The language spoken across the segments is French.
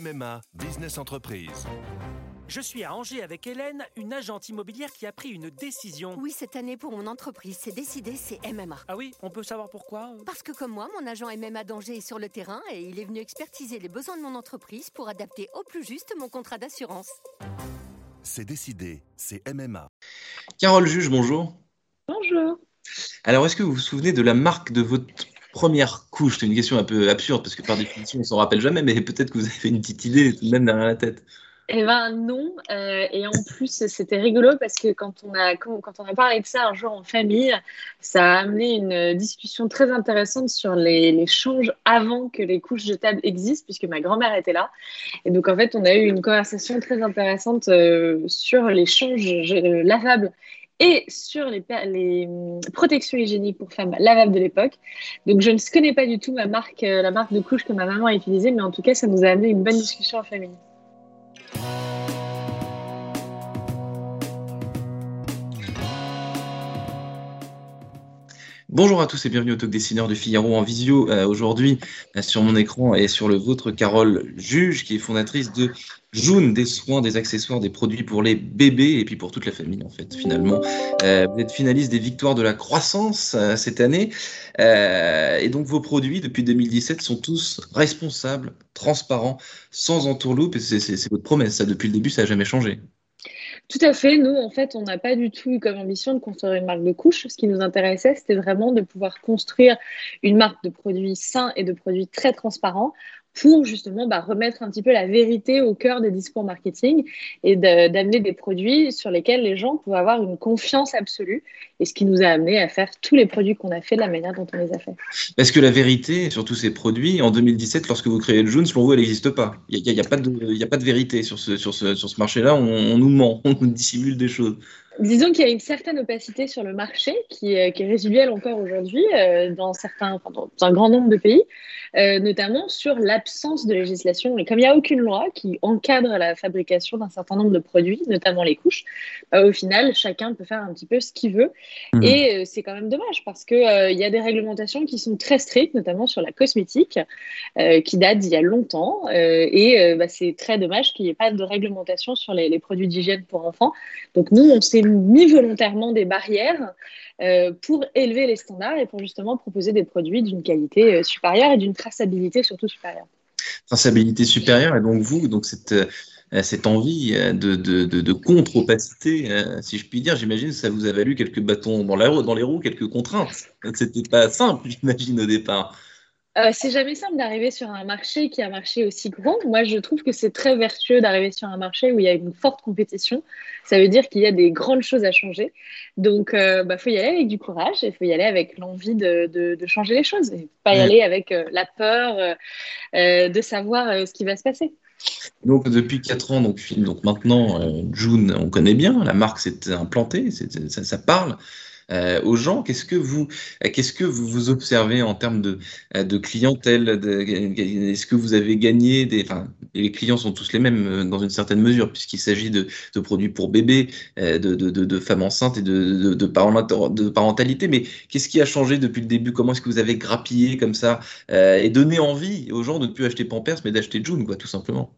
MMA Business Entreprise. Je suis à Angers avec Hélène, une agente immobilière qui a pris une décision. Oui, cette année pour mon entreprise, c'est décidé, c'est MMA. Ah oui, on peut savoir pourquoi? Parce que comme moi, mon agent MMA d'Angers est sur le terrain et il est venu expertiser les besoins de mon entreprise pour adapter au plus juste mon contrat d'assurance. C'est décidé, c'est MMA. Carole Juge, bonjour. Bonjour. Alors, est-ce que vous vous souvenez de la marque de votre première couche C'est une question un peu absurde parce que par définition, on s'en rappelle jamais, mais peut-être que vous avez une petite idée tout de même derrière la tête. Eh ben non, euh, et en plus c'était rigolo parce que quand on a on a parlé de ça un jour en famille, ça a amené une discussion très intéressante sur les, les changes avant que les couches jetables existent, puisque ma grand-mère était là. Et donc en fait on a eu une conversation très intéressante euh, sur les changes euh, lavables et sur les, les, hum, protections hygiéniques pour femmes lavables de l'époque. Donc je ne connais pas du tout ma marque, la marque de couche que ma maman a utilisée, mais en tout cas ça nous a amené une bonne discussion en famille. Bonjour à tous et bienvenue au Talk Dessineur du Figaro en visio. Euh, aujourd'hui, euh, sur mon écran et sur le vôtre, Carole Juge, qui est fondatrice de June, des soins, des accessoires, des produits pour les bébés et puis pour toute la famille, en fait, finalement. Euh, vous êtes finaliste des Victoires de la Croissance cette année. et donc, vos produits, depuis 2017, sont tous responsables, transparents, sans entourloupe. C'est votre promesse, ça, depuis le début, ça n'a jamais changé. Tout à fait. Nous, en fait, on n'a pas du tout eu comme ambition de construire une marque de couche. Ce qui nous intéressait, c'était vraiment de pouvoir construire une marque de produits sains et de produits très transparents pour justement bah, remettre un petit peu la vérité au cœur des discours marketing et d'amener des produits sur lesquels les gens pouvaient avoir une confiance absolue et ce qui nous a amené à faire tous les produits qu'on a fait de la manière dont on les a fait. Est-ce que la vérité sur tous ces produits, en 2017, lorsque vous créez le jaune, selon vous, elle n'existe pas? Il n'y a, de, a pas de vérité sur ce marché-là, on, on nous ment, on nous dissimule des choses. Disons qu'il y a une certaine opacité sur le marché qui, est, qui est résiduelle encore aujourd'hui euh, dans, certains, dans un grand nombre de pays, euh, notamment sur l'absence de législation. Et comme il n'y a aucune loi qui encadre la fabrication d'un certain nombre de produits, notamment les couches, bah, au final, chacun peut faire un petit peu ce qu'il veut. Mmh. Et euh, c'est quand même dommage parce qu'il il y a des réglementations qui sont très strictes, notamment sur la cosmétique, qui datent d'il y a longtemps. et bah, c'est très dommage qu'il n'y ait pas de réglementation sur les, les produits d'hygiène pour enfants. Donc nous, on s'est mis volontairement des barrières euh, pour élever les standards et pour justement proposer des produits d'une qualité euh, supérieure et d'une traçabilité surtout supérieure. Traçabilité supérieure, et donc vous, donc cette, euh, cette envie de, de, de, contre-opacité, si je puis dire, j'imagine que ça vous a valu quelques bâtons dans, la, dans les roues, quelques contraintes. C'était pas simple, j'imagine, au départ. Euh, c'est jamais simple d'arriver sur un marché qui un marché aussi grand. Moi, je trouve que c'est très vertueux d'arriver sur un marché où il y a une forte compétition. Ça veut dire qu'il y a des grandes choses à changer. Donc, il euh, bah, faut y aller avec du courage et il faut y aller avec l'envie de, de, changer les choses. Et pas y aller avec euh, la peur de savoir ce qui va se passer. Donc depuis 4 ans, donc, donc maintenant, June, on connaît bien, la marque s'est implantée, ça, ça, parle. Euh, aux gens. Qu'est-ce que vous, qu'est-ce que vous, observez en termes de, de clientèle Est-ce que vous avez gagné des, enfin, les clients sont tous les mêmes euh, dans une certaine mesure puisqu'il s'agit de, produits pour bébés, euh, de, de, de, femmes enceintes et de, de, parentalité. Mais qu'est-ce qui a changé depuis le début? Comment est-ce que vous avez grappillé comme ça et donné envie aux gens de ne plus acheter Pampers mais d'acheter June, quoi, tout simplement?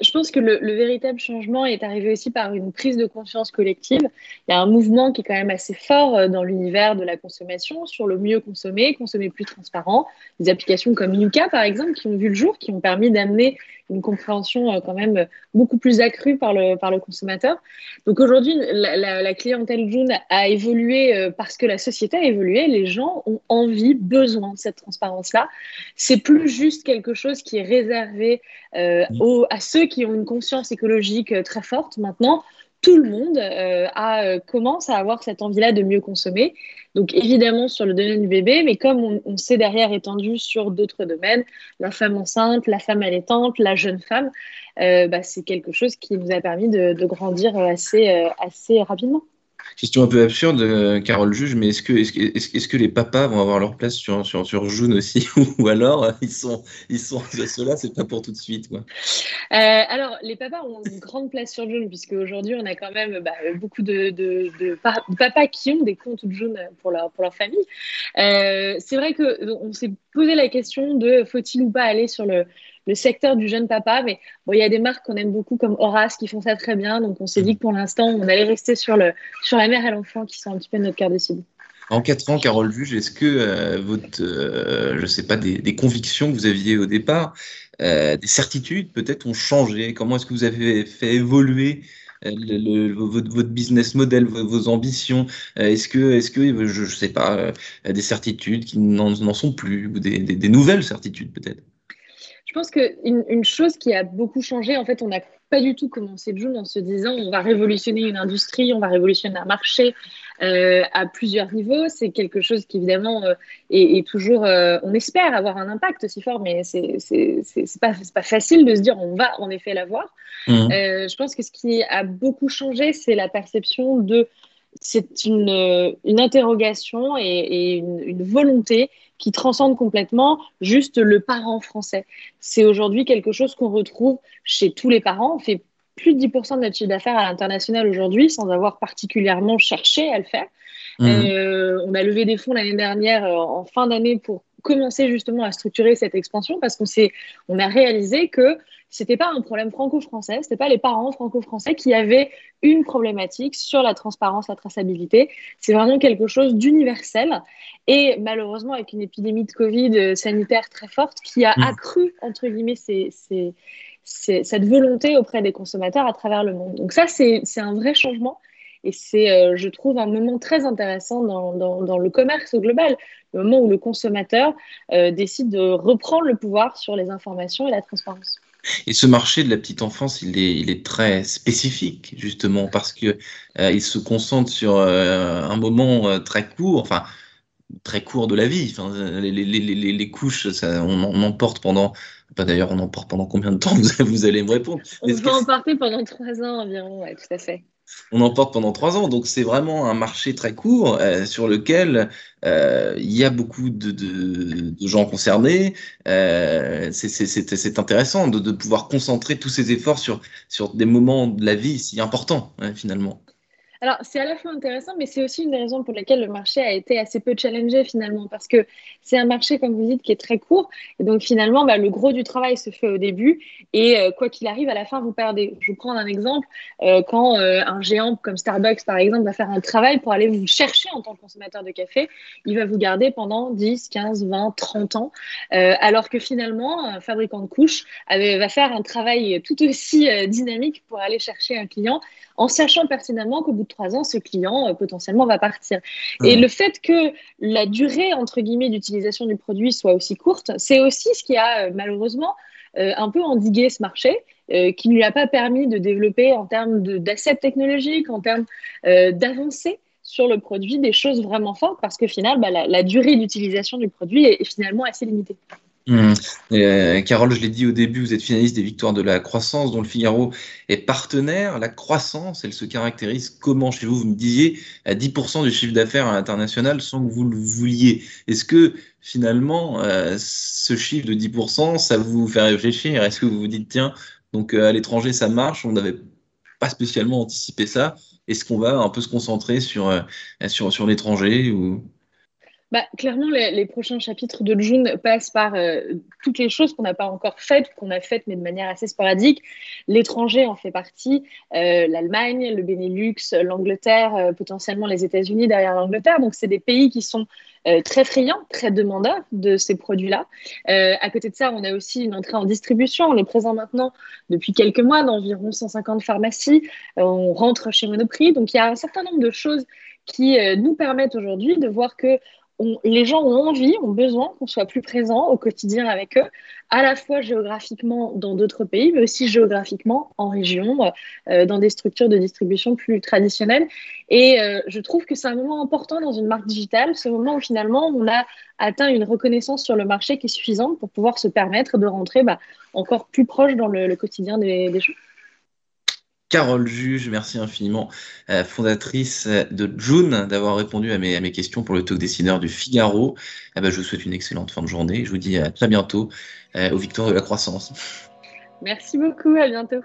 Je pense que le, véritable changement est arrivé aussi par une prise de conscience collective. Il y a un mouvement qui est quand même assez fort euh, dans l'univers de la consommation sur le mieux consommer, consommer plus transparent. Des applications comme Yuka, par exemple, qui ont vu le jour, qui ont permis d'amener une compréhension euh, quand même beaucoup plus accrue par le, par le consommateur. Donc aujourd'hui, la, clientèle June a évolué euh, parce que la société a évolué. Les gens ont envie, besoin de cette transparence-là. C'est plus juste quelque chose qui est réservé euh, aux, à ceux qui ont une conscience écologique très forte. Maintenant, tout le monde a, commence à avoir cette envie-là de mieux consommer. Donc évidemment sur le domaine du bébé, mais comme on, on s'est derrière étendu sur d'autres domaines, la femme enceinte, la femme allaitante, la jeune femme, euh, bah, c'est quelque chose qui nous a permis de, grandir assez, euh, assez rapidement. Question un peu absurde, euh, Carole Juge, mais est-ce que, les papas vont avoir leur place sur, sur, sur June aussi Ou alors, ils sont, ils sont ceux-là, c'est pas pour tout de suite. Euh, alors, les papas ont une grande place sur June, puisque aujourd'hui, on a quand même bah, beaucoup de, de, papas qui ont des comptes June pour leur, pour leur famille. Euh, c'est vrai qu'on s'est posé la question de faut-il ou pas aller sur le, le secteur du jeune papa. Mais bon, il y a des marques qu'on aime beaucoup comme Horace qui font ça très bien. Donc on s'est dit que pour l'instant, on allait rester sur, le, sur la mère et l'enfant qui sont un petit peu notre cœur de cible. En quatre ans, Carole Vuge, est-ce que euh, votre, euh, je sais pas, des, convictions que vous aviez au départ, euh, des certitudes peut-être ont changé? Comment est-ce que vous avez fait évoluer le, votre, business model, vos, ambitions? Est-ce que, est-ce que, je, ne sais pas, des certitudes qui n'en sont plus ou des, nouvelles certitudes peut-être? Pense qu'une une chose qui a beaucoup changé, en fait, on n'a pas du tout commencé jour en se disant on va révolutionner une industrie, on va révolutionner un marché, euh, à plusieurs niveaux. C'est quelque chose qui, évidemment, euh, est, toujours. Euh, on espère avoir un impact aussi fort, mais c'est pas, pas facile de se dire on va en effet l'avoir. Mmh. je pense que ce qui a beaucoup changé, c'est la perception de. C'est une, une, interrogation et, une, une volonté qui transcende complètement juste le parent français. C'est aujourd'hui quelque chose qu'on retrouve chez tous les parents. On fait plus de 10% de notre chiffre d'affaires à l'international aujourd'hui sans avoir particulièrement cherché à le faire. Mmh. Euh, on a levé des fonds l'année dernière euh, en fin d'année pour commencer justement à structurer cette expansion parce qu'on on a réalisé que c'était pas un problème franco-français, c'était pas les parents franco-français qui avaient une problématique sur la transparence, la traçabilité. C'est vraiment quelque chose d'universel et malheureusement avec une épidémie de Covid euh, sanitaire très forte qui a mmh. accru entre guillemets ces, ces cette volonté auprès des consommateurs à travers le monde. Donc ça, c'est un vrai changement et c'est, euh, je trouve, un moment très intéressant dans, dans, le commerce global, le moment où le consommateur euh, décide de reprendre le pouvoir sur les informations et la transparence. Et ce marché de la petite enfance, il est, il est très spécifique, justement, parce que euh, il se concentre sur un moment très court, enfin, très court de la vie. Enfin, les, les, les, les couches, ça, on, on en porte pendant D'ailleurs, on en porte pendant combien de temps vous, allez me répondre. On va en porter pendant trois ans environ, ouais, tout à fait. On en porte pendant trois ans, donc c'est vraiment un marché très court euh, sur lequel euh, il y a beaucoup de, de, gens concernés. Euh, c'est intéressant de, de, pouvoir concentrer tous ces efforts sur, sur des moments de la vie si importants, hein, finalement. Alors, c'est à la fois intéressant, mais c'est aussi une des raisons pour lesquelles le marché a été assez peu challengé finalement, parce que c'est un marché, comme vous dites, qui est très court. Et donc, finalement, bah, le gros du travail se fait au début. Et euh, quoi qu'il arrive, à la fin, vous perdez. Je vous prends un exemple. Euh, quand euh, un géant comme Starbucks, par exemple, va faire un travail pour aller vous chercher en tant que consommateur de café, il va vous garder pendant 10, 15, 20, 30 ans. alors que finalement, un fabricant de couches va faire un travail tout aussi dynamique pour aller chercher un client en sachant pertinemment qu'au bout de trois ans, ce client euh, potentiellement va partir. Et le fait que la durée, entre guillemets, d'utilisation du produit soit aussi courte, c'est aussi ce qui a euh, malheureusement euh, un peu endigué ce marché. qui ne lui a pas permis de développer en termes d'assets technologiques, en termes d'avancées sur le produit, des choses vraiment fortes, parce que finalement, bah, la, durée d'utilisation du produit est finalement assez limitée. Mmh. Euh, Carole, je l'ai dit au début, vous êtes finaliste des Victoires de la croissance, dont le Figaro est partenaire. La croissance, elle se caractérise comment? Chez vous Vous me disiez à 10% du chiffre d'affaires à l'international sans que vous le vouliez. Est-ce que finalement, euh, ce chiffre de 10%, ça vous fait réfléchir? Est-ce que vous vous dites, tiens, donc euh, à l'étranger, ça marche, on n'avait pas spécialement anticipé ça Est-ce qu'on va un peu se concentrer sur, sur, sur l'étranger ou... Bah, clairement, les, prochains chapitres de June passent par euh, toutes les choses qu'on n'a pas encore faites, qu'on a faites, mais de manière assez sporadique. L'étranger en fait partie, euh, l'Allemagne, le Benelux, l'Angleterre, euh, potentiellement les États-Unis derrière l'Angleterre. Donc, c'est des pays qui sont très friands, très demandeurs de ces produits-là. à côté de ça, on a aussi une entrée en distribution. On est présent maintenant depuis quelques mois dans environ 150 pharmacies. on rentre chez Monoprix. Donc, il y a un certain nombre de choses qui nous permettent aujourd'hui de voir que les gens ont envie, ont besoin qu'on soit plus présent au quotidien avec eux, à la fois géographiquement dans d'autres pays, mais aussi géographiquement en région, euh, dans des structures de distribution plus traditionnelles. Et euh, je trouve que c'est un moment important dans une marque digitale, ce moment où finalement on a atteint une reconnaissance sur le marché qui est suffisante pour pouvoir se permettre de rentrer bah, encore plus proche dans le, quotidien des, des gens. Carole Juge, merci infiniment, euh, fondatrice de June, d'avoir répondu à mes, questions pour le talk dessineur du Figaro. Eh ben, je vous souhaite une excellente fin de journée. Je vous dis à très bientôt euh, aux Victoires de la Croissance. Merci beaucoup, à bientôt.